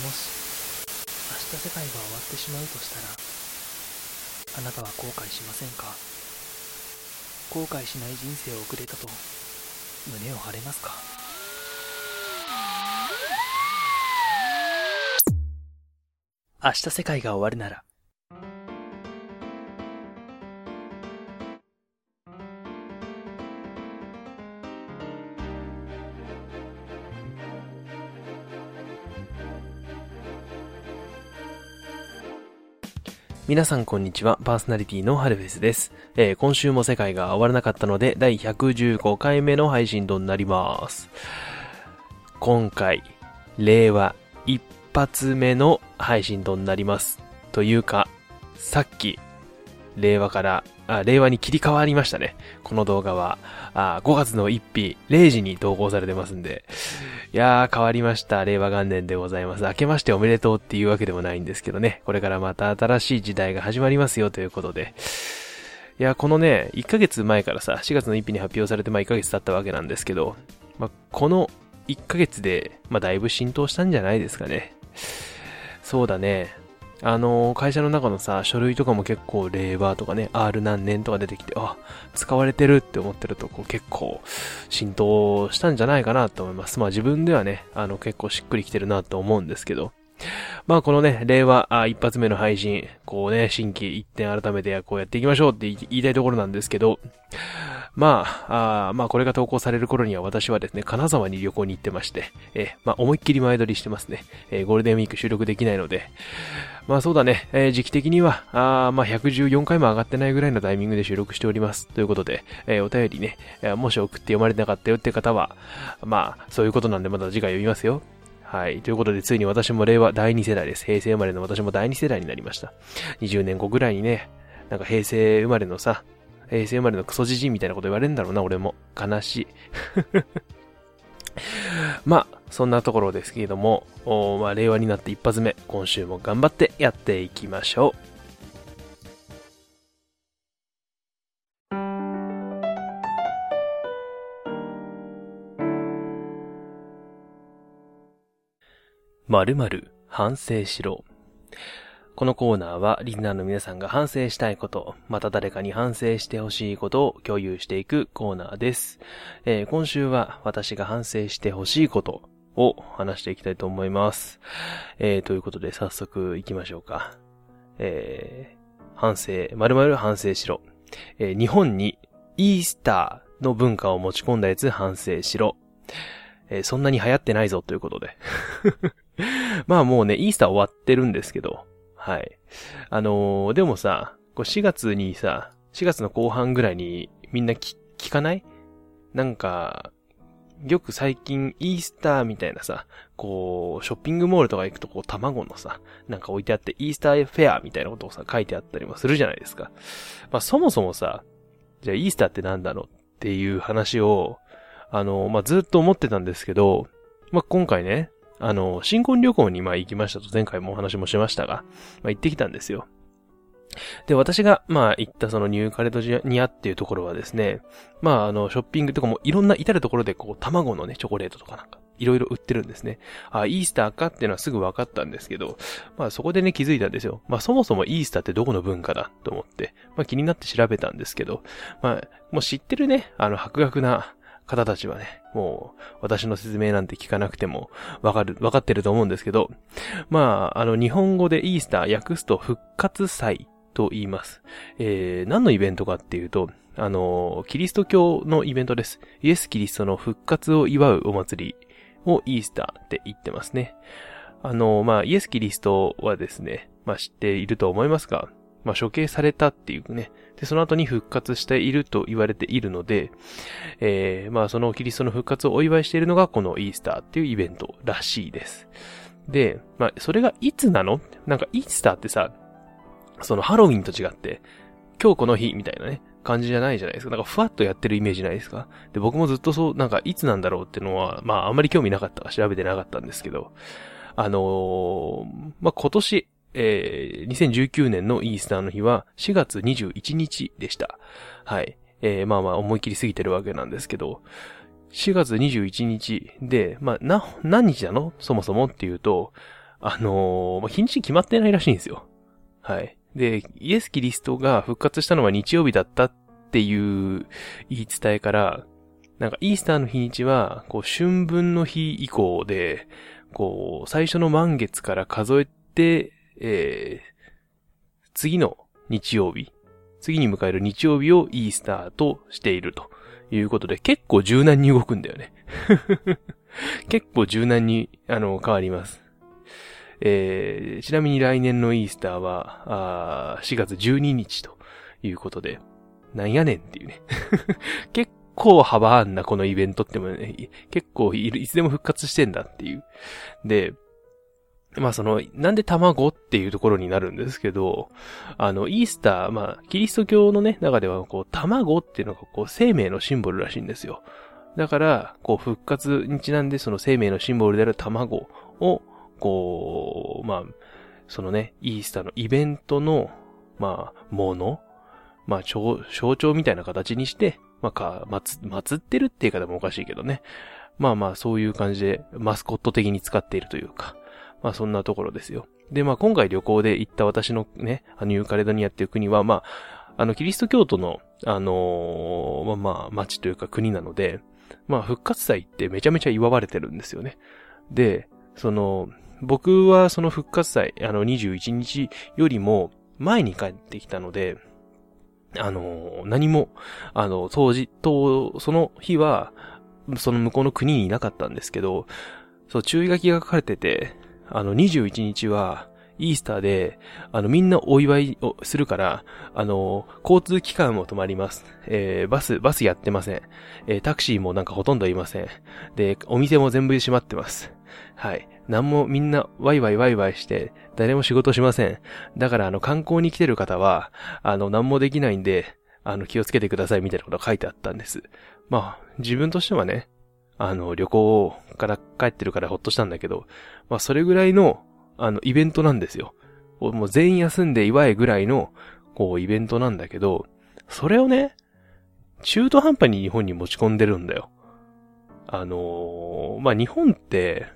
もし明日世界が終わってしまうとしたらあなたは後悔しませんか？後悔しない人生を送れたと胸を張れますか？明日世界が終わるなら皆さんこんにちは。パーソナリティのハルフェスです。えー、今週も世界が終わらなかったので、第115回目の配信となります。今回、令和一発目の配信となります。というか、さっき、令和からあ、令和に切り替わりましたね。この動画は、あ5月の1日、0時に投稿されてますんで。いやー、変わりました。令和元年でございます。明けましておめでとうっていうわけでもないんですけどね。これからまた新しい時代が始まりますよということで。いや、このね、1ヶ月前からさ、4月の1日に発表されて、まあ1ヶ月経ったわけなんですけど、まあ、この1ヶ月で、まあだいぶ浸透したんじゃないですかね。そうだね。あの、会社の中のさ、書類とかも結構令和とかね、R 何年とか出てきて、あ、使われてるって思ってると、こう結構浸透したんじゃないかなと思います。まあ自分ではね、あの結構しっくりきてるなと思うんですけど、まあこのね、令和あ一発目の配信、こうね、新規一点改めてこうやっていきましょうって言いたいところなんですけど、まあ、あまあこれが投稿される頃には私はですね、金沢に旅行に行ってまして、えまあ思いっきり前撮りしてますね。え、ゴールデンウィーク収録できないので、まあそうだね、えー、時期的には、あまあ114回も上がってないぐらいのタイミングで収録しております。ということで、えー、お便りね、えもし送って読まれなかったよって方は、まあそういうことなんでまた次回読みますよ。はい。ということで、ついに私も令和第2世代です。平成生まれの私も第2世代になりました。20年後ぐらいにね、なんか平成生まれのさ、平成生まれのクソじじいみたいなこと言われるんだろうな、俺も。悲しい。まあ、そんなところですけれども、まあ、令和になって一発目、今週も頑張ってやっていきましょう。〇〇反省しろ。このコーナーはリスナーの皆さんが反省したいこと、また誰かに反省してほしいことを共有していくコーナーです。えー、今週は私が反省してほしいことを話していきたいと思います。えー、ということで早速行きましょうか。えー、反省、〇〇反省しろ。えー、日本にイースターの文化を持ち込んだやつ反省しろ。えー、そんなに流行ってないぞということで まあもうね、イースター終わってるんですけど、はい。あのー、でもさ、こう4月にさ、4月の後半ぐらいにみんな聞かない？なんか、よく最近イースターみたいなさ、こう、ショッピングモールとか行くとこう卵のさ、なんか置いてあってイースターフェアみたいなことをさ、書いてあったりもするじゃないですか。まあそもそもさ、じゃあイースターってなんだろう？っていう話を、あの、まあずっと思ってたんですけど、まあ今回ね、あの、新婚旅行にまあ行きましたと前回もお話もしましたが、まあ行ってきたんですよ。で、私が、まあ、行ったそのニューカレドニアっていうところはですね、まあ、あの、ショッピングとかもいろんな至るところでこう、卵のね、チョコレートとかなんか、いろいろ売ってるんですね。あ、イースターかっていうのはすぐ分かったんですけど、まあそこでね気づいたんですよ。まあそもそもイースターってどこの文化だと思って、まあ気になって調べたんですけど、まあもう知ってるね、あの博学な方たちはね、もう、私の説明なんて聞かなくても、わかる、わかってると思うんですけど、まあ、あの、日本語でイースター訳すと復活祭と言います。えー、何のイベントかっていうと、あの、キリスト教のイベントです。イエス・キリストの復活を祝うお祭りをイースターって言ってますね。あの、まあ、イエス・キリストはですね、まあ、知っていると思いますが、まあ、処刑されたっていうね、で、その後に復活していると言われているので、えー、まあそのキリストの復活をお祝いしているのがこのイースターっていうイベントらしいです。で、まあそれがいつなの？なんかイースターってさ、そのハロウィンと違って、今日この日みたいなね、感じじゃないじゃないですか。なんかふわっとやってるイメージないですか？で、僕もずっとそう、なんかいつなんだろうってのは、まああんまり興味なかったか調べてなかったんですけど、あのー、まあ今年、えー、2019年のイースターの日は4月21日でした。はい。えー、まあまあ思い切り過ぎてるわけなんですけど、4月21日で、まあ、な、何日なの？そもそもっていうと、あのー、まあ、日にち決まってないらしいんですよ。はい。で、イエス・キリストが復活したのは日曜日だったっていう言い伝えから、なんかイースターの日にちは、こう、春分の日以降で、こう、最初の満月から数えて、えー、次の日曜日、次に迎える日曜日をイースターとしているということで、結構柔軟に動くんだよね。結構柔軟に、あの、変わります。えー、ちなみに来年のイースターは、あー4月12日ということで、なんやねんっていうね。結構幅あんな、このイベントってもね、結構いつでも復活してんだっていう。で、まあその、なんで卵っていうところになるんですけど、あの、イースター、まあ、キリスト教のね、中では、こう、卵っていうのが、こう、生命のシンボルらしいんですよ。だから、こう、復活にちなんで、その生命のシンボルである卵を、こう、まあ、そのね、イースターのイベントの、まあ、もの、まあ、象徴みたいな形にして、まあ、か、まつ、祀ってるっていう言い方もおかしいけどね。まあまあ、そういう感じで、マスコット的に使っているというか、まあそんなところですよ。で、まあ今回旅行で行った私のね、あのユーカレドニアっていう国は、まあ、あの、キリスト教徒の、あのー、まあまあ、町というか国なので、まあ、復活祭ってめちゃめちゃ祝われてるんですよね。で、その、僕はその復活祭、あの21日よりも前に帰ってきたので、あの、何も、あの、当時、と、その日は、その向こうの国にいなかったんですけど、そう、注意書きが書かれてて、あの、21日は、イースターで、あの、みんなお祝いをするから、あの、交通機関も止まります。えー、バス、バスやってません。えー、タクシーもなんかほとんどいません。で、お店も全部閉まってます。はい。なんもみんなワイワイワイワイして、誰も仕事しません。だからあの観光に来てる方は、あの何もできないんで、あの気をつけてくださいみたいなことが書いてあったんです。まあ、自分としてはね、あの旅行から帰ってるからほっとしたんだけど、まあそれぐらいの、あのイベントなんですよ。もう全員休んで祝いぐらいの、こうイベントなんだけど、それをね、中途半端に日本に持ち込んでるんだよ。あのー、まあ、日本って、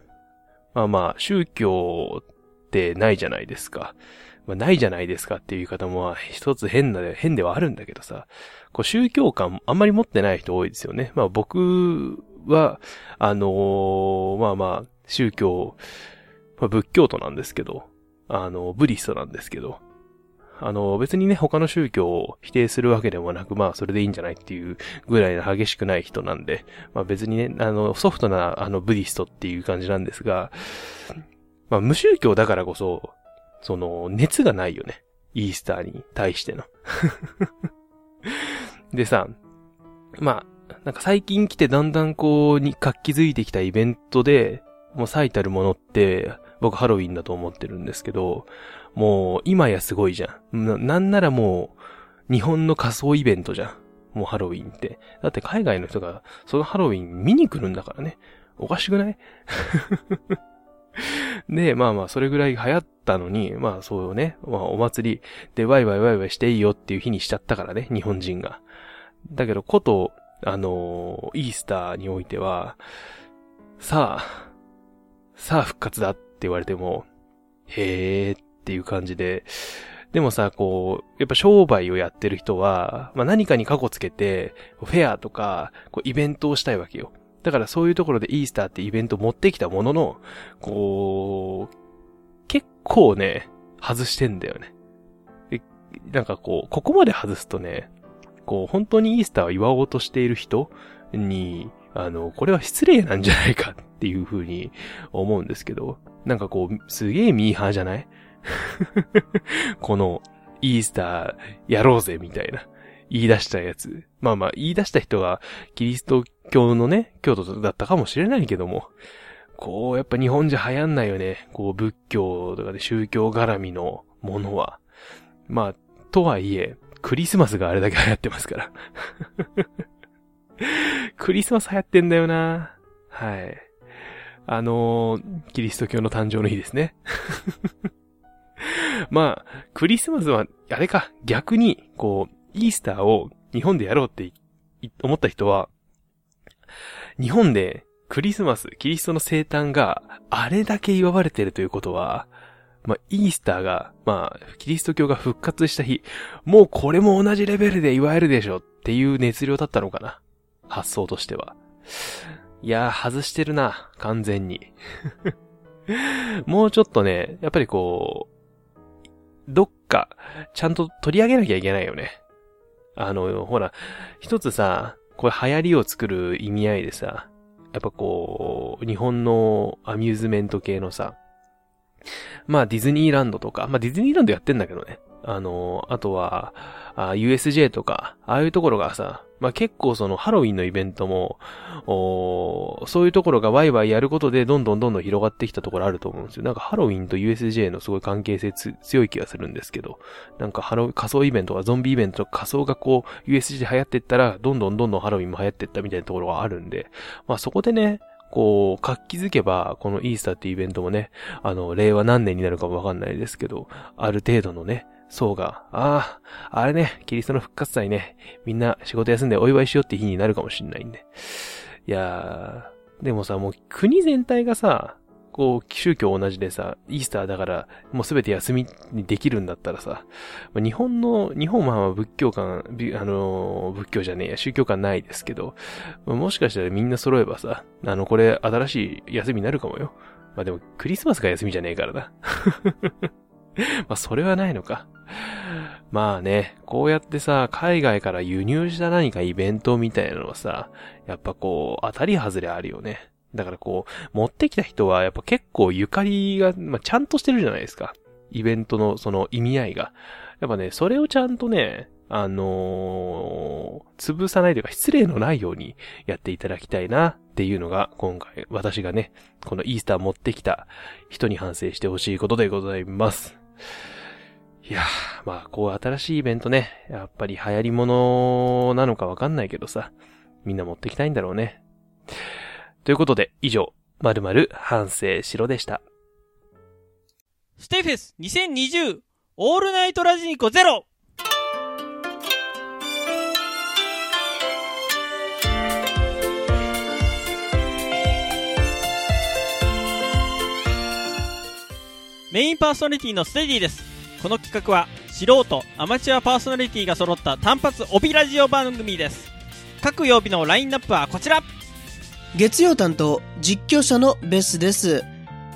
まあまあ、宗教ってないじゃないですか。まあ、ないじゃないですかっていう言い方も、一つ変な、変ではあるんだけどさ、こう宗教観あんまり持ってない人多いですよね。まあ僕は、あのー、まあまあ、宗教、まあ仏教徒なんですけど、あの、ブリストなんですけど、あの、別にね、他の宗教を否定するわけでもなく、まあ、それでいいんじゃないっていうぐらいの激しくない人なんで、まあ別にね、あの、ソフトな、あの、ブディストっていう感じなんですが、まあ、無宗教だからこそ、その、熱がないよね。イースターに対しての。でさ、まあ、なんか最近来てだんだんこう、に活気づいてきたイベントで、もう最たるものって、僕ハロウィンだと思ってるんですけど、もう今やすごいじゃん。な、なんならもう、日本の仮装イベントじゃん。もうハロウィンって。だって海外の人がそのハロウィン見に来るんだからね。おかしくない？で、まあまあ、それぐらい流行ったのに、まあそうね、まあお祭りでワイワイワイワイしていいよっていう日にしちゃったからね、日本人が。だけど、こと、あの、イースターにおいては、さあ、さあ復活だって言われても、へーっていう感じで、でもさ、こう、やっぱ商売をやってる人は、まあ何かに過去つけて、フェアとか、こうイベントをしたいわけよ。だからそういうところでイースターってイベント持ってきたものの、こう、結構ね、外してんだよね。なんかこう、ここまで外すとね、こう、本当にイースターを祝おうとしている人に、あの、これは失礼なんじゃないかっていうふうに思うんですけど、なんかこう、すげえミーハーじゃない？この、イースターやろうぜみたいな、言い出したやつ。まあまあ、言い出した人は、キリスト教のね、教徒だったかもしれないけども、こう、やっぱ日本じゃ流行んないよね。こう、仏教とかで宗教絡みのものは。まあ、とはいえ、クリスマスがあれだけ流行ってますから クリスマス流行ってんだよな。はい。あのー、キリスト教の誕生の日ですね。まあ、クリスマスは、あれか、逆に、こう、イースターを日本でやろうって思った人は、日本でクリスマス、キリストの生誕があれだけ祝われてるということは、まあ、イースターが、まあ、キリスト教が復活した日、もうこれも同じレベルで祝えるでしょっていう熱量だったのかな？発想としては。いやー、外してるな、完全に。もうちょっとね、やっぱりこう、どっか、ちゃんと取り上げなきゃいけないよね。あの、ほら、一つさ、これ流行りを作る意味合いでさ、やっぱこう、日本のアミューズメント系のさ、まあディズニーランドとか、まあディズニーランドやってんだけどね。あの、あとは、USJ とか、ああいうところがさ、まあ、結構そのハロウィンのイベントも、おそういうところがワイワイやることでどんどんどんどん広がってきたところあると思うんですよ。なんかハロウィンと USJ のすごい関係性強い気がするんですけど、なんかハロ仮想イベントとかゾンビイベントとか仮想がこう USJ 流行ってったら、どんどんどんどんハロウィンも流行ってったみたいなところがあるんで、まあそこでね、こう、活気づけば、このイースターっていうイベントもね、あの、令和何年になるかもわかんないですけど、ある程度のね、層が、ああ、あれね、キリストの復活祭ね、みんな仕事休んでお祝いしようって日になるかもしんないんで。いやー、でもさ、もう国全体がさ、こう、宗教同じでさ、イースターだから、もうすべて休みにできるんだったらさ、日本の、日本は仏教観、あの、仏教じゃねえや、宗教観ないですけど、もしかしたらみんな揃えばさ、あの、これ新しい休みになるかもよ。まあでも、クリスマスが休みじゃねえからな。まあ、それはないのか。まあね、こうやってさ、海外から輸入した何かイベントみたいなのはさ、やっぱこう、当たり外れあるよね。だからこう、持ってきた人はやっぱ結構ゆかりが、まあ、ちゃんとしてるじゃないですか。イベントのその意味合いが。やっぱね、それをちゃんとね、あのー、潰さないというか失礼のないようにやっていただきたいなっていうのが今回私がね、このイースター持ってきた人に反省してほしいことでございます。いやー、まあ、こう新しいイベントね、やっぱり流行り物なのかわかんないけどさ、みんな持ってきたいんだろうね。ということで、以上、まるまる反省しろでした。ステフェス2020オールナイトラジニコゼロメインパーソナリティのステディです。この企画は素人アマチュアパーソナリティが揃った単発帯ラジオ番組です各曜日のラインナップはこちら月曜担当実況者のベスです。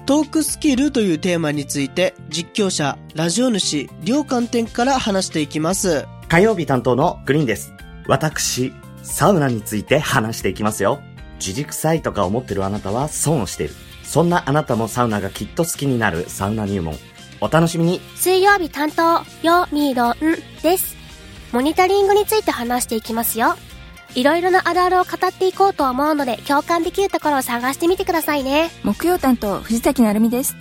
トークスキルというテーマについて実況者ラジオ主両観点から話していきます。火曜日担当のグリーンです。私サウナについて話していきますよ。自軸臭いとか思ってるあなたは損をしている。そんなあなたもサウナがきっと好きになるサウナ入門。お楽しみに。水曜日担当、よみろんです。モニタリングについて話していきますよ。いろいろなあるあるを語っていこうと思うので、共感できるところを探してみてくださいね。木曜担当、藤崎なるみです。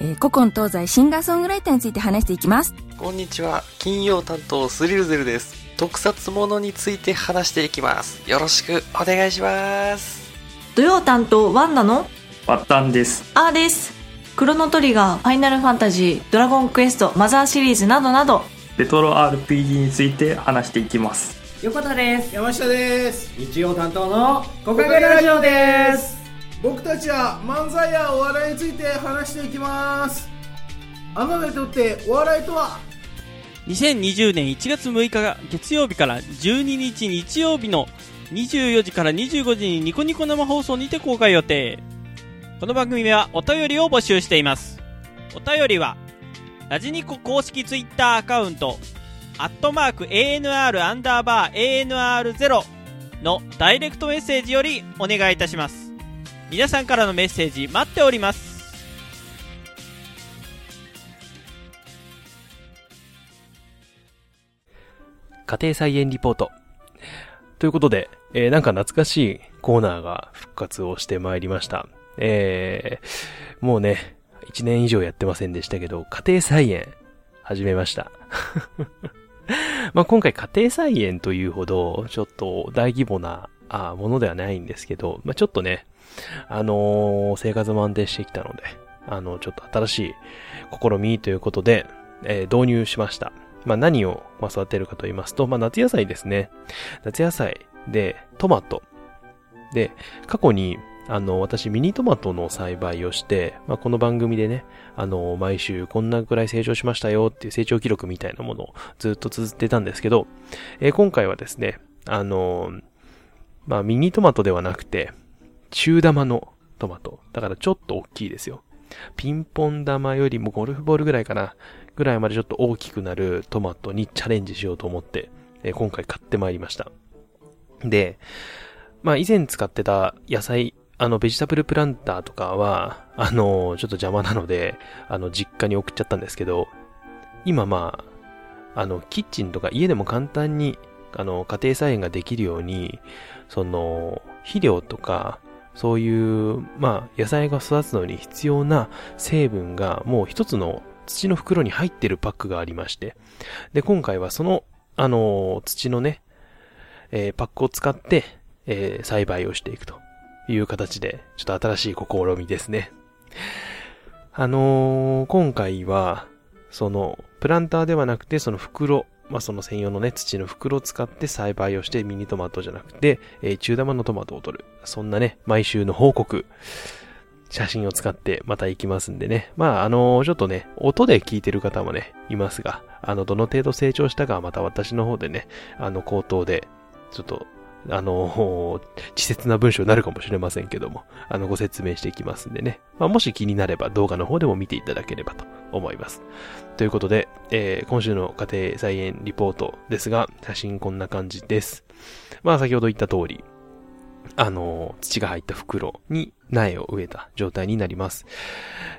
えー、古今東西シンガーソングライターについて話していきます。こんにちは。金曜担当、スリルゼルです。特撮ものについて話していきます。よろしくお願いします。土曜担当、ワンダの？ワッタンです。あーです。クロノトリガー、ファイナルファンタジー、ドラゴンクエスト、マザーシリーズなどなど、レトロ RPG について話していきます。横田です。山下です。日曜担当のコカゲラジオです。僕たちは漫才やお笑いについて話していきます。あなたにとってお笑いとは？2020年1月6日が月曜日から12日日曜日の24時から25時にニコニコ生放送にて公開予定。この番組ではお便りを募集しています。お便りは、ラジニコ公式ツイッターアカウント、アットマーク ANR アンダーバー ANR0 のダイレクトメッセージよりお願いいたします。皆さんからのメッセージ待っております。家庭菜園リポート。ということで、えー、なんか懐かしいコーナーが復活をしてまいりました。えー、もうね、一年以上やってませんでしたけど、家庭菜園、始めました。まあ今回家庭菜園というほど、ちょっと大規模な、あものではないんですけど、まあちょっとね、あのー、生活も安定してきたので、あの、ちょっと新しい試みということで、えー、導入しました。まあ何を、ま、育てるかと言いますと、まあ夏野菜ですね。夏野菜で、トマト。で、過去にあの、私ミニトマトの栽培をして、まあ、この番組でね、あの、毎週こんなくらい成長しましたよっていう成長記録みたいなものをずっと綴ってたんですけど、えー今回はですね、あの、まあ、ミニトマトではなくて、中玉のトマト。だからちょっと大きいですよ。ピンポン玉よりもゴルフボールぐらいかな、ぐらいまでちょっと大きくなるトマトにチャレンジしようと思って、えー今回買ってまいりました。で、まあ以前使ってた野菜、あのベジタブルプランターとかは、あのちょっと邪魔なので、あの実家に送っちゃったんですけど、今まあ、あのキッチンとか家でも簡単に、あの家庭菜園ができるように、その肥料とか、そういう、まあ、野菜が育つのに必要な成分がもう一つの土の袋に入ってるパックがありまして、で、今回はその、あの、土のね、えーパックを使って、えー栽培をしていくと。いう形で、ちょっと新しい試みですね。あのー今回は、その、プランターではなくて、その袋、まあ、その専用のね、土の袋を使って栽培をしてミニトマトじゃなくて、えー中玉のトマトを取る。そんなね、毎週の報告、写真を使ってまた行きますんでね。まあ、あのーちょっとね、音で聞いてる方もね、いますが、あの、どの程度成長したかはまた私の方でね、あの、口頭で、ちょっと、あの 稚拙な文章になるかもしれませんけども、あの、ご説明していきますんでね。まあ、もし気になれば動画の方でも見ていただければと思います。ということで、えー今週の家庭菜園リポートですが、写真こんな感じです。まあ、先ほど言った通り、あの土が入った袋に苗を植えた状態になります。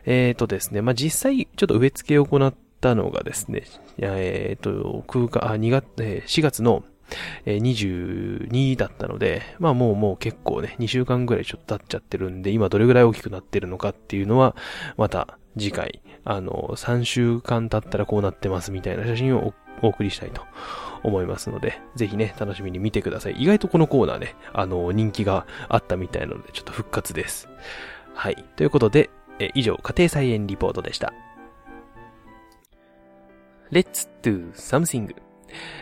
えーとですね、まあ、実際、ちょっと植え付けを行ったのがですね、いやえーと、空間、あ、2月、えー4月の、え22だったので、まあもうもう結構ね、2週間ぐらいちょっと経っちゃってるんで、今どれぐらい大きくなってるのかっていうのは、また次回、あの、3週間経ったらこうなってますみたいな写真をおお送りしたいと思いますので、ぜひね、楽しみに見てください。意外とこのコーナーね、あの、人気があったみたいなので、ちょっと復活です。はい。ということで、え以上、家庭菜園リポートでした。Let's do something.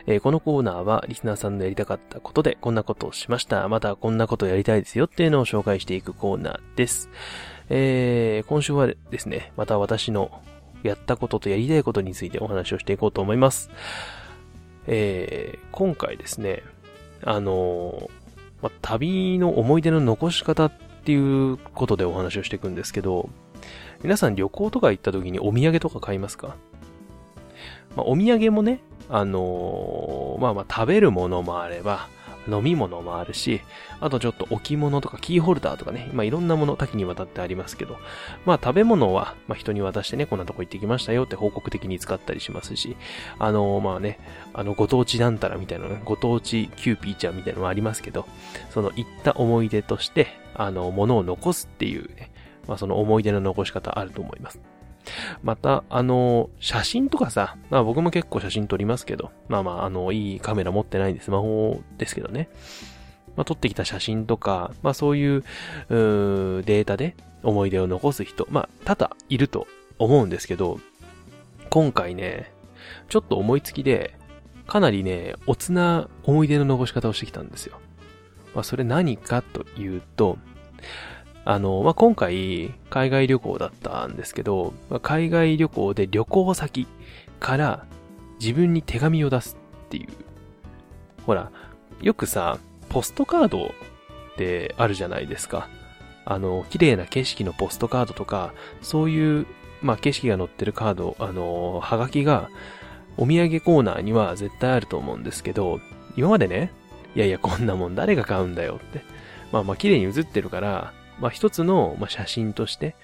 えーこのコーナーはリスナーさんのやりたかったことでこんなことをしました。またこんなことやりたいですよっていうのを紹介していくコーナーです。えー今週はですね、また私のやったこととやりたいことについてお話をしていこうと思います。えー今回ですね、あのーま、旅の思い出の残し方っていうことでお話をしていくんですけど、皆さん旅行とか行った時にお土産とか買いますか？ま、お土産もね、あのーまあまあ食べるものもあれば、飲み物もあるし、あとちょっと置物とかキーホルダーとかね、まあいろんなもの多岐にわたってありますけど、まあ食べ物は、まあ人に渡してね、こんなとこ行ってきましたよって報告的に使ったりしますし、あのーまあね、あのご当地なんたらみたいなね、ご当地キューピーちゃんみたいなのもありますけど、その行った思い出として、あの、ものを残すっていうね、まあその思い出の残し方あると思います。また、あの、写真とかさ、まあ僕も結構写真撮りますけど、まあまあ、あの、いいカメラ持ってないんでスマホですけどね。まあ撮ってきた写真とか、まあそういう、うーデータで思い出を残す人、まあ多々いると思うんですけど、今回ね、ちょっと思いつきで、かなりね、おつな思い出の残し方をしてきたんですよ。まあそれ何かというと、あの、まあ、今回、海外旅行だったんですけど、まあ海外旅行で旅行先から自分に手紙を出すっていう。ほら、よくさ、ポストカードってあるじゃないですか。あの、綺麗な景色のポストカードとか、そういう、まあ、景色が載ってるカード、あの、はがきが、お土産コーナーには絶対あると思うんですけど、今までね、いやいや、こんなもん誰が買うんだよって。まあまあ、綺麗に写ってるから、まあ一つの、ま、写真として、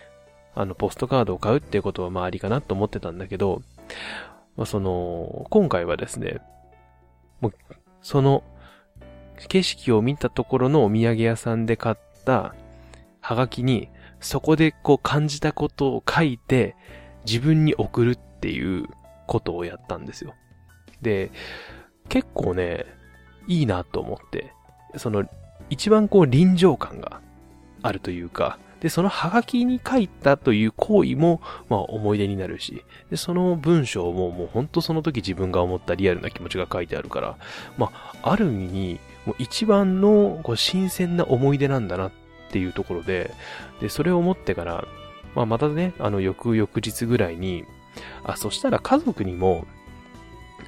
あの、ポストカードを買うっていうことはまあありかなと思ってたんだけど、まあその、今回はですね、もう、その、景色を見たところのお土産屋さんで買った、はがきに、そこでこう感じたことを書いて、自分に送るっていうことをやったんですよ。で、結構ね、いいなと思って、その、一番こう臨場感があるというか、で、そのハガキに書いたという行為も、まあ思い出になるし、で、その文章ももうほんとその時自分が思ったリアルな気持ちが書いてあるから、まあ、ある意味、もう一番のこう新鮮な思い出なんだなっていうところで、で、それを思ってから、まあ、またね、あの、翌々日ぐらいに、あ、そしたら家族にも、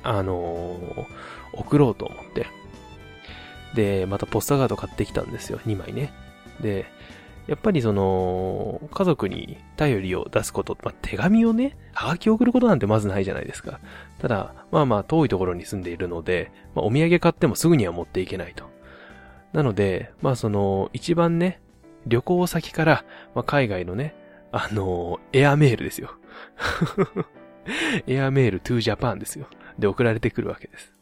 あのー送ろうと思って。で、またポスターカード買ってきたんですよ。2枚ね。で、やっぱりその、家族に頼りを出すこと、まあ、手紙をね、はがきを送ることなんてまずないじゃないですか。ただ、まあまあ遠いところに住んでいるので、まあ、お土産買ってもすぐには持っていけないと。なので、まあその、一番ね、旅行先から、まあ、海外のね、あのエアメールですよ。エアメール to Japan ですよ。で、送られてくるわけです。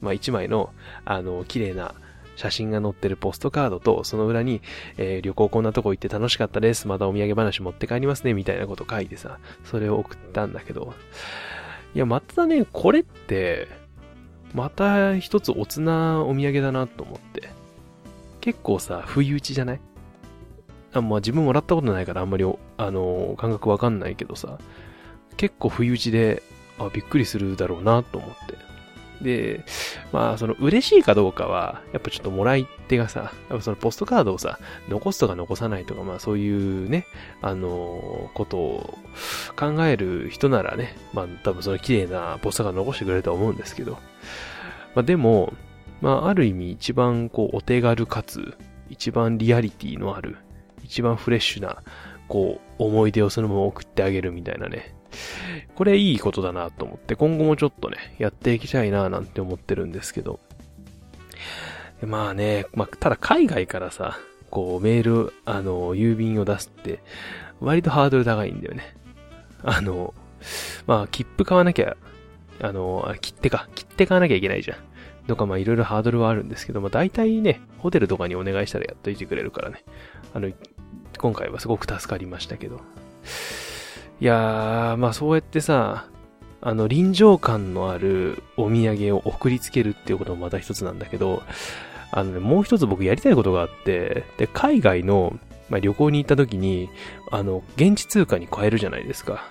まあ、一枚の、あの、綺麗な写真が載ってるポストカードと、その裏に、えー旅行こんなとこ行って楽しかったです。またお土産話持って帰りますね。みたいなこと書いてさ、それを送ったんだけど。いや、またね、これって、また一つおつなお土産だなと思って。結構さ、不意打ちじゃない？あ、まあ自分もらったことないからあんまり、あの感覚わかんないけどさ、結構不意打ちで、あ、びっくりするだろうなと思って。で、まあ、その嬉しいかどうかは、やっぱちょっともらい手がさ、やっぱそのポストカードをさ、残すとか残さないとか、まあそういうね、あのことを考える人ならね、まあ多分その綺麗なポストカード残してくれると思うんですけど、まあでも、まあある意味一番こうお手軽かつ、一番リアリティのある、一番フレッシュな、こう思い出をそのまま送ってあげるみたいなね、これいいことだなと思って、今後もちょっとね、やっていきたいななんて思ってるんですけど。まあね、まあ、ただ海外からさ、こうメール、あの、郵便を出すって、割とハードル高いんだよね。あの、まあ、切符買わなきゃ、あの、切手か、切手買わなきゃいけないじゃん。とか、まあ、いろいろハードルはあるんですけど、まあ、大体ね、ホテルとかにお願いしたらやっといてくれるからね。あの、今回はすごく助かりましたけど。いやー、まあそうやってさ、あの、臨場感のあるお土産を送りつけるっていうこともまた一つなんだけど、あのね、もう一つ僕やりたいことがあって、で、海外の、まあ、旅行に行った時に、あの、現地通貨に変えるじゃないですか。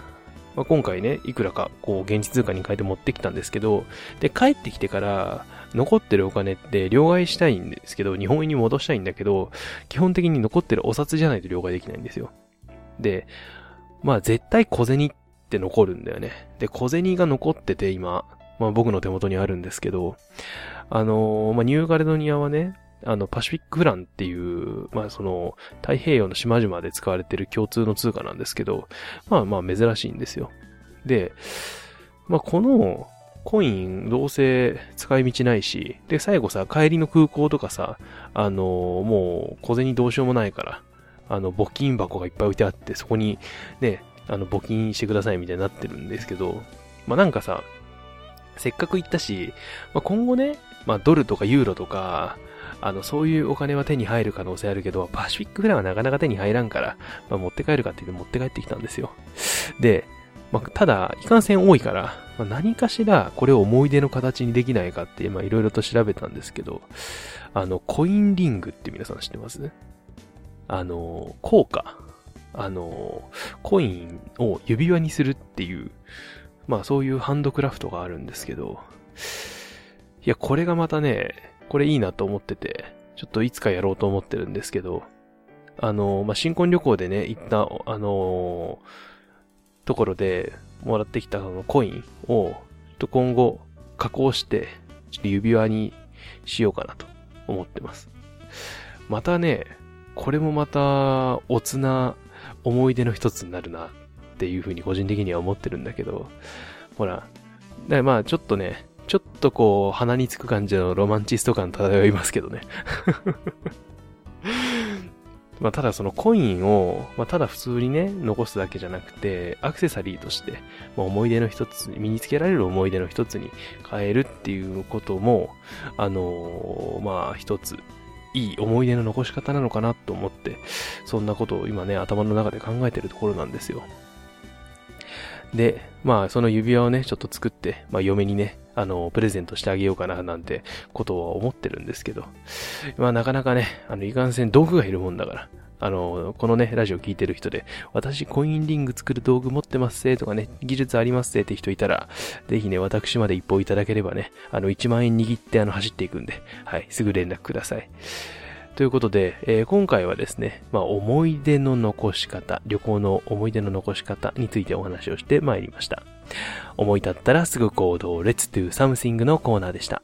まあ、今回ね、いくらか、こう、現地通貨に変えて持ってきたんですけど、で、帰ってきてから、残ってるお金って両替したいんですけど、日本円に戻したいんだけど、基本的に残ってるお札じゃないと両替できないんですよ。で、まあ絶対小銭って残るんだよね。で、小銭が残ってて今、まあ僕の手元にあるんですけど、あのーまあニューガレドニアはね、あの、パシフィックフランっていう、まあその、太平洋の島々で使われてる共通の通貨なんですけど、まあまあ珍しいんですよ。で、まあこの、コイン、どうせ使い道ないし、で、最後さ、帰りの空港とかさ、あのーもう小銭どうしようもないから、あの、募金箱がいっぱい置いてあって、そこに、ね、あの、募金してくださいみたいになってるんですけど、まあ、なんかさ、せっかく行ったし、まあ、今後ね、まあ、ドルとかユーロとか、あの、そういうお金は手に入る可能性あるけど、パシフィックフランはなかなか手に入らんから、まあ、持って帰るかって言って持って帰ってきたんですよ。で、まあ、ただ、いかんせん多いから、まあ、何かしらこれを思い出の形にできないかって、まあ、いろいろと調べたんですけど、あの、コインリングって皆さん知ってます？あの、効果。あの、コインを指輪にするっていう、まあそういうハンドクラフトがあるんですけど、いや、これがまたね、これいいなと思ってて、ちょっといつかやろうと思ってるんですけど、あの、まあ新婚旅行でね、行った、あの、ところでもらってきたそのコインを、ちょっと今後加工して、ちょっと指輪にしようかなと思ってます。またね、これもまた、おつな思い出の一つになるなっていうふうに個人的には思ってるんだけど、ほら、だまあちょっとね、ちょっとこう、鼻につく感じのロマンチスト感漂いますけどね。まあただそのコインを、まあただ普通にね、残すだけじゃなくて、アクセサリーとして、まあ思い出の一つ、身につけられる思い出の一つに変えるっていうことも、あのーまあ一つ、いい思い出の残し方なのかなと思って、そんなことを今ね、頭の中で考えてるところなんですよ。で、まあ、その指輪をね、ちょっと作って、まあ、嫁にね、あの、プレゼントしてあげようかな、なんてことは思ってるんですけど、まあ、なかなかね、あの、いかんせん道具がいるもんだから、あの、このね、ラジオ聞いてる人で、私コインリング作る道具持ってますせとかね、技術ありますせって人いたら、ぜひね、私まで一報いただければね、あの、1万円握ってあの、走っていくんで、はい、すぐ連絡ください。ということで、えー今回はですね、まあ、思い出の残し方、旅行の思い出の残し方についてお話をしてまいりました。思い立ったらすぐ行動、Let's do something のコーナーでした。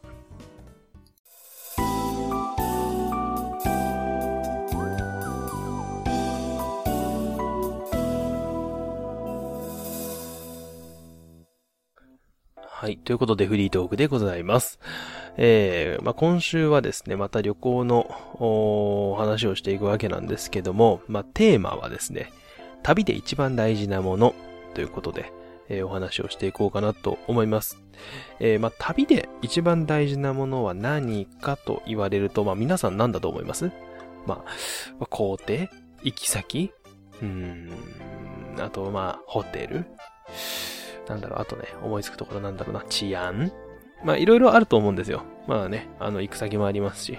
はい。ということで、フリートークでございます。えー、まあ、今週はですね、また旅行のお話をしていくわけなんですけども、まあ、テーマはですね、旅で一番大事なものということで、えーお話をしていこうかなと思います。えーまあ、旅で一番大事なものは何かと言われると、まあ、皆さん何だと思います？まあ、工程？行き先？うーん、あと、まあ、ホテル？なんだろう、あとね、思いつくところなんだろうな、治安まあ、いろいろあると思うんですよ。まあね、あの、行く先もありますし、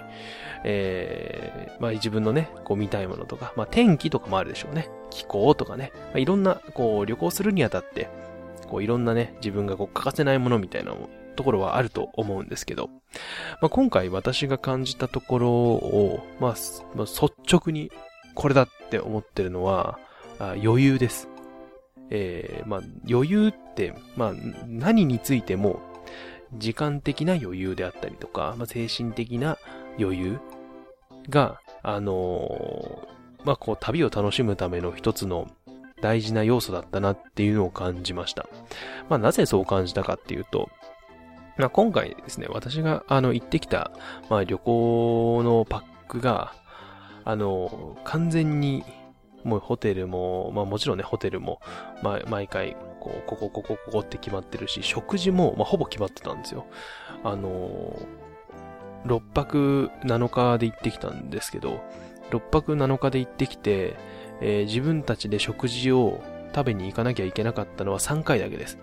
えー、まあ自分のね、こう見たいものとか、まあ天気とかもあるでしょうね。気候とかね。まあ、いろんな、こう、旅行するにあたって、こう、いろんなね、自分がこう、欠かせないものみたいなところはあると思うんですけど、まあ今回私が感じたところを、まあ、まあ率直にこれだって思ってるのは、あ余裕です。えー、まあ、余裕って、まあ、何についても、時間的な余裕であったりとか、まあ、精神的な余裕が、あのーまあ、こう、旅を楽しむための一つの大事な要素だったなっていうのを感じました。まあ、なぜそう感じたかっていうと、まあ、今回ですね、私が、あの、行ってきた、まあ、旅行のパックが、あの、完全に、もうホテルも、まあもちろんね、ホテルも、まあ毎回、こう、ここ、ここ、ここって決まってるし、食事も、まあほぼ決まってたんですよ。あのー、6泊7日で行ってきたんですけど、6泊7日で行ってきて、えー自分たちで食事を食べに行かなきゃいけなかったのは3回だけです。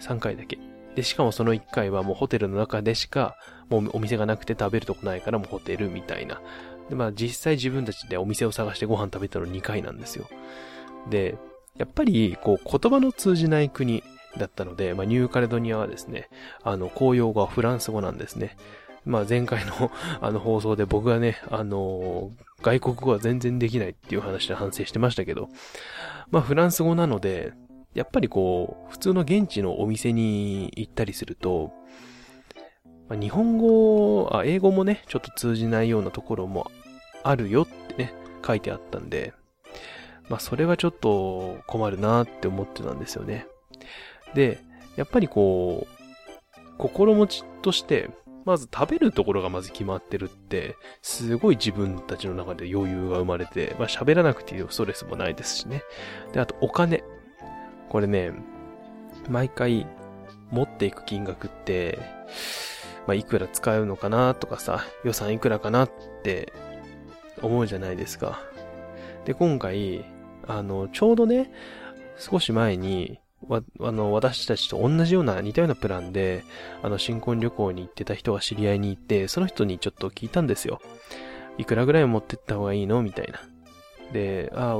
3回だけ。で、しかもその1回はもうホテルの中でしか、もうお店がなくて食べるとこないからもうホテルみたいな。で、まあ実際自分たちでお店を探してご飯食べたの2回なんですよ。で、やっぱり、こう、言葉の通じない国だったので、まあニューカレドニアはですね、あの、公用語はフランス語なんですね。まあ前回の あの放送で僕がね、あの外国語は全然できないっていう話で反省してましたけど、まあフランス語なので、やっぱりこう、普通の現地のお店に行ったりすると、まあ日本語、あ、英語もね、ちょっと通じないようなところもあるよってね、書いてあったんで、まあそれはちょっと困るなって思ってたんですよね。で、やっぱりこう、心持ちとして、まず食べるところがまず決まってるって、すごい自分たちの中で余裕が生まれて、まあ喋らなくていいストレスもないですしね。で、あとお金。これね、毎回持っていく金額って、まあいくら使うのかなとかさ、予算いくらかなって思うじゃないですか。で、今回、あの、ちょうどね、少し前に、わ、あの、私たちと同じような、似たようなプランで、あの、新婚旅行に行ってた人が知り合いに行って、その人にちょっと聞いたんですよ。いくらぐらい持ってった方がいいのみたいな。で、あ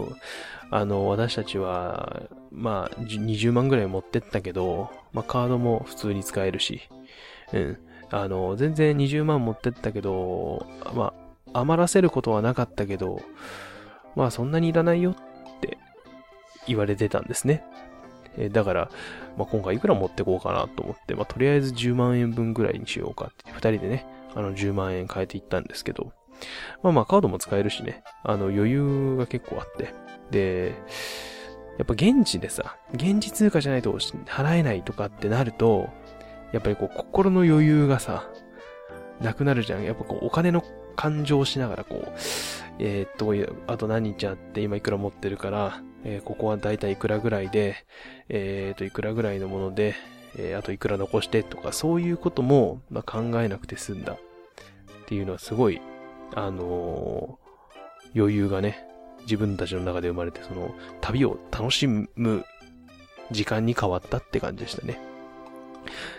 あの、私たちは、まあ、20万ぐらい持ってったけど、まあ、カードも普通に使えるし、うん。あの、全然20万持ってったけど、まあ、余らせることはなかったけど、まあ、そんなにいらないよって言われてたんですね。えだから、まあ、今回いくら持ってこうかなと思って、まあ、とりあえず10万円分ぐらいにしようかって、二人でね、あの、10万円変えていったんですけど、まあまあ、カードも使えるしね、あの、余裕が結構あって、で、やっぱ現地でさ、現地通貨じゃないと払えないとかってなると、やっぱりこう、心の余裕がさ、なくなるじゃん。やっぱこう、お金の感情をしながらこう、えーっと、あと何日あって今いくら持ってるから、えーここはだいたいいくらぐらいで、えーっと、いくらぐらいのもので、えあといくら残してとか、そういうことも、まあ、考えなくて済んだっていうのはすごい、あの余裕がね、自分たちの中で生まれて、その、旅を楽しむ時間に変わったって感じでしたね。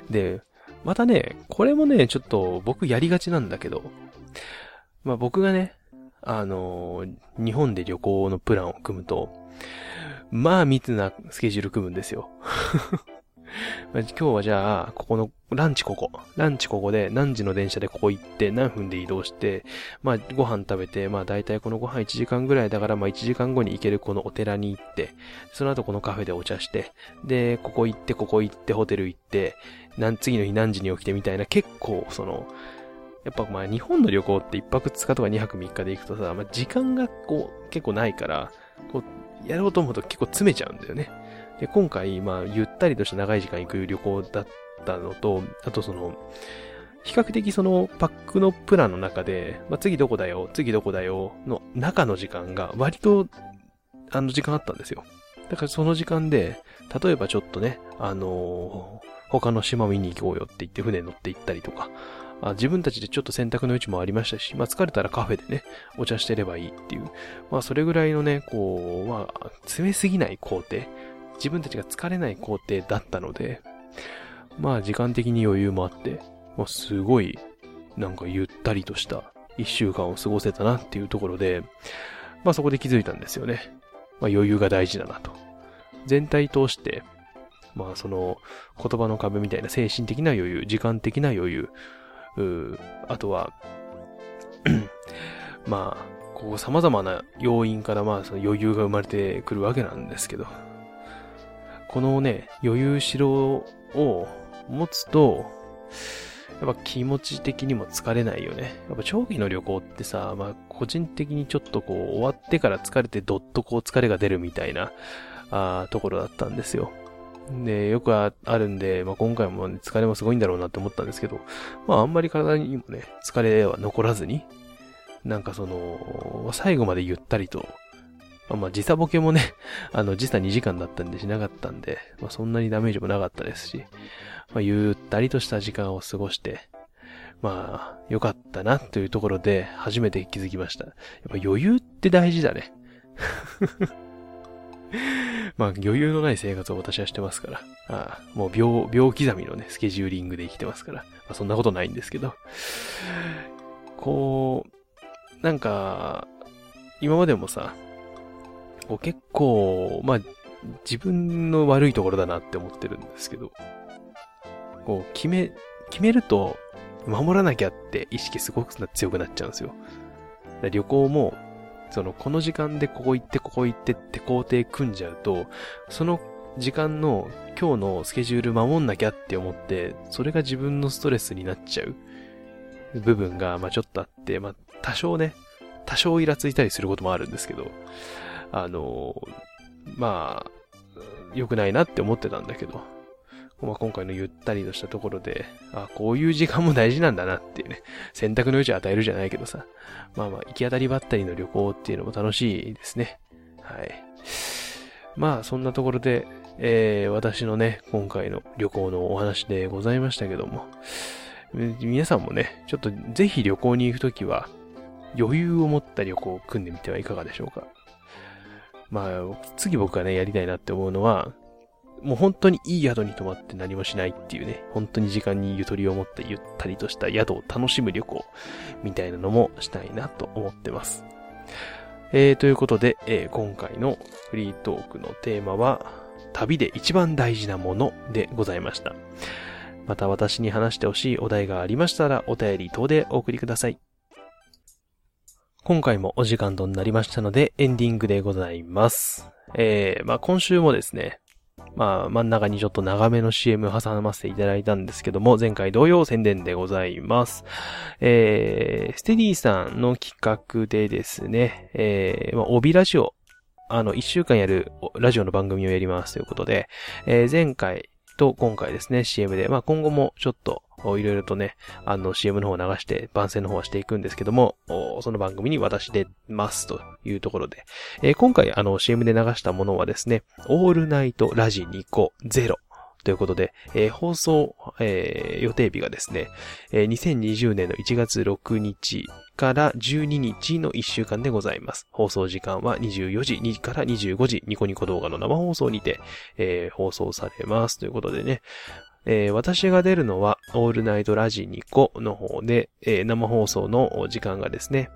で、またね、これもね、ちょっと僕やりがちなんだけど、まあ僕がね、あの日本で旅行のプランを組むと、まあ密なスケジュール組むんですよ。ま今日はじゃあ、ここの、ランチここ。ランチここで、何時の電車でここ行って、何分で移動して、まあご飯食べて、まあ大体このご飯1時間ぐらいだから、まあ1時間後に行けるこのお寺に行って、その後このカフェでお茶して、で、ここ行って、ここ行って、ホテル行って、なん次の日何時に起きてみたいな、結構その、やっぱまあ日本の旅行って1泊2日とか2泊3日で行くとさ、まあ時間がこう結構ないから、こうやろうと思うと結構詰めちゃうんだよね。で、今回まあゆったりとした長い時間行く旅行だったのと、あとその、比較的そのパックのプランの中で、まあ次どこだよ、次どこだよの中の時間が割とあの時間あったんですよ。だからその時間で、例えばちょっとね、あのー他の島見に行こうよって言って船に乗って行ったりとか、あ自分たちでちょっと選択の余地もありましたし、まあ疲れたらカフェでね、お茶してればいいっていう、まあそれぐらいのね、こう、まあ、詰めすぎない工程、自分たちが疲れない工程だったので、まあ時間的に余裕もあって、まあすごい、なんかゆったりとした一週間を過ごせたなっていうところで、まあそこで気づいたんですよね。まあ余裕が大事だなと。全体通して、まあその言葉の壁みたいな精神的な余裕、時間的な余裕、うあとは、まあ、こう様々な要因からまあその余裕が生まれてくるわけなんですけど、このね、余裕しろを持つと、やっぱ気持ち的にも疲れないよね。やっぱ長期の旅行ってさ、まあ個人的にちょっとこう終わってから疲れてどっとこう疲れが出るみたいな、あーところだったんですよ。で、よくああるんで、まあ、今回も、ね、疲れもすごいんだろうなって思ったんですけど、まああんまり体にもね、疲れは残らずに、なんかその、最後までゆったりと、まあ、まあ時差ボケもね、あの時差2時間だったんでしなかったんで、まあそんなにダメージもなかったですし、まあゆったりとした時間を過ごして、まあ良かったなというところで初めて気づきました。やっぱ余裕って大事だね。まあ余裕のない生活を私はしてますから。ああもう秒、秒刻みのね、スケジューリングで生きてますから。まあそんなことないんですけど。こう、なんか、今までもさ、こ結構、まあ、自分の悪いところだなって思ってるんですけど、こう、決め、決めると、守らなきゃって意識すごく強くなっちゃうんですよ。旅行も、その、この時間でここ行って、ここ行ってって工程組んじゃうと、その時間の今日のスケジュール守んなきゃって思って、それが自分のストレスになっちゃう。部分が、まあちょっとあって、まあ多少ね、多少イラついたりすることもあるんですけど、あの、まあ、良くないなって思ってたんだけど、まあ、今回のゆったりとしたところで、あ、こういう時間も大事なんだなっていうね、選択の余地を与えるじゃないけどさ、まあまあ、行き当たりばったりの旅行っていうのも楽しいですね。はい。まあ、そんなところで、えー、私のね、今回の旅行のお話でございましたけども、皆さんもね、ちょっとぜひ旅行に行くときは、余裕を持った旅行を組んでみてはいかがでしょうか。まあ、次僕がね、やりたいなって思うのは、もう本当にいい宿に泊まって何もしないっていうね、本当に時間にゆとりを持ったゆったりとした宿を楽しむ旅行みたいなのもしたいなと思ってます。えー、ということで、えー今回のフリートークのテーマは、旅で一番大事なものでございました。また私に話してほしいお題がありましたら、お便り等でお送りください。今回もお時間となりましたので、エンディングでございます。えー、まあ今週もですね、まあ真ん中にちょっと長めの CM 挟ませていただいたんですけども、前回同様宣伝でございます。えー、ステディさんの企画でですね、えー、まあ帯ラジオ、あの、一週間やるラジオの番組をやりますということで、えー前回と今回ですね、CM で、まあ今後もちょっと、いろいろとね、あの CM の方を流して番宣の方はしていくんですけども、その番組に私出ますというところで、えー今回あの CM で流したものはですね、オールナイトラジニコゼロということで、えー放送、えー予定日がですね、えー2020年の1月6日から12日の1週間でございます。放送時間は24時2から25時、ニコニコ動画の生放送にて、えー放送されますということでね、えー私が出るのは、オールナイトラジニコの方で、えー生放送の時間がですね、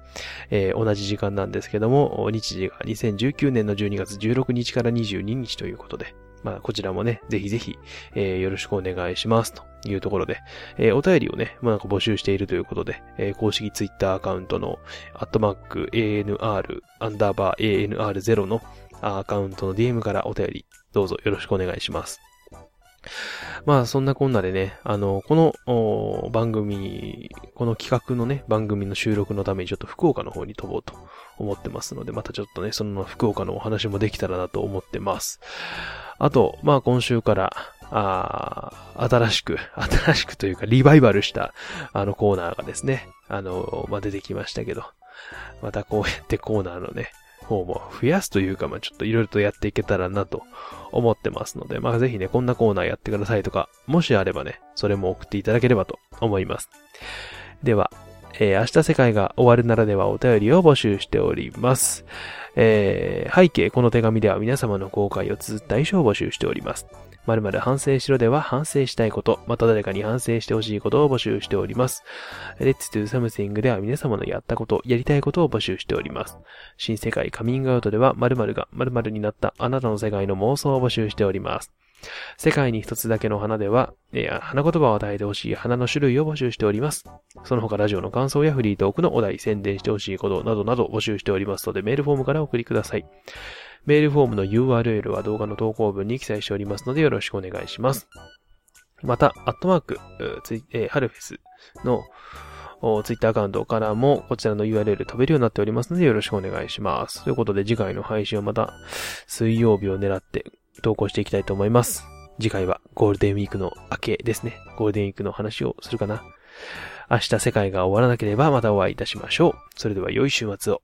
えー同じ時間なんですけども、日時が2019年の12月16日から22日ということで、まあ、こちらもね、ぜひぜひ、えー、よろしくお願いします。というところで、えー、お便りをね、まあ、なんか募集しているということで、えー、公式ツイッターアカウントの、アットマーク、ANR、アンダーバー ANR0 のアカウントの DM からお便り、どうぞよろしくお願いします。まあ、そんなこんなでね、あの、この番組、この企画のね、番組の収録のためにちょっと福岡の方に飛ぼうと思ってますので、またちょっとね、その福岡のお話もできたらなと思ってます。あと、まあ今週から、あ新しく、新しくというかリバイバルしたあのコーナーがですね、あの、まあ出てきましたけど、またこうやってコーナーのね、方も増やすというか、まあちょっといろいろとやっていけたらなと思ってますので、まあぜひね、こんなコーナーやってくださいとか、もしあればね、それも送っていただければと思います。では、えー、明日世界が終わるならではお便りを募集しております。えー、背景、この手紙では皆様の後悔を綴った衣装を募集しております。まるまる反省しろでは反省したいこと、また誰かに反省してほしいことを募集しております。Let's do something では皆様のやったこと、やりたいことを募集しております。新世界カミングアウトでは〇〇が〇〇になったあなたの世界の妄想を募集しております。世界に一つだけの花では、えー、花言葉を与えてほしい花の種類を募集しております。その他ラジオの感想やフリートークのお題、宣伝してほしいことなどなど募集しておりますのでメールフォームからお送りください。メールフォームの URL は動画の投稿文に記載しておりますのでよろしくお願いします。また、アットマーク、ツイえー、ハルフェスのツイッターアカウントからもこちらの URL 飛べるようになっておりますのでよろしくお願いします。ということで次回の配信はまた水曜日を狙って投稿していきたいと思います。次回はゴールデンウィークの明けですね。ゴールデンウィークの話をするかな。明日世界が終わらなければまたお会いいたしましょう。それでは良い週末を。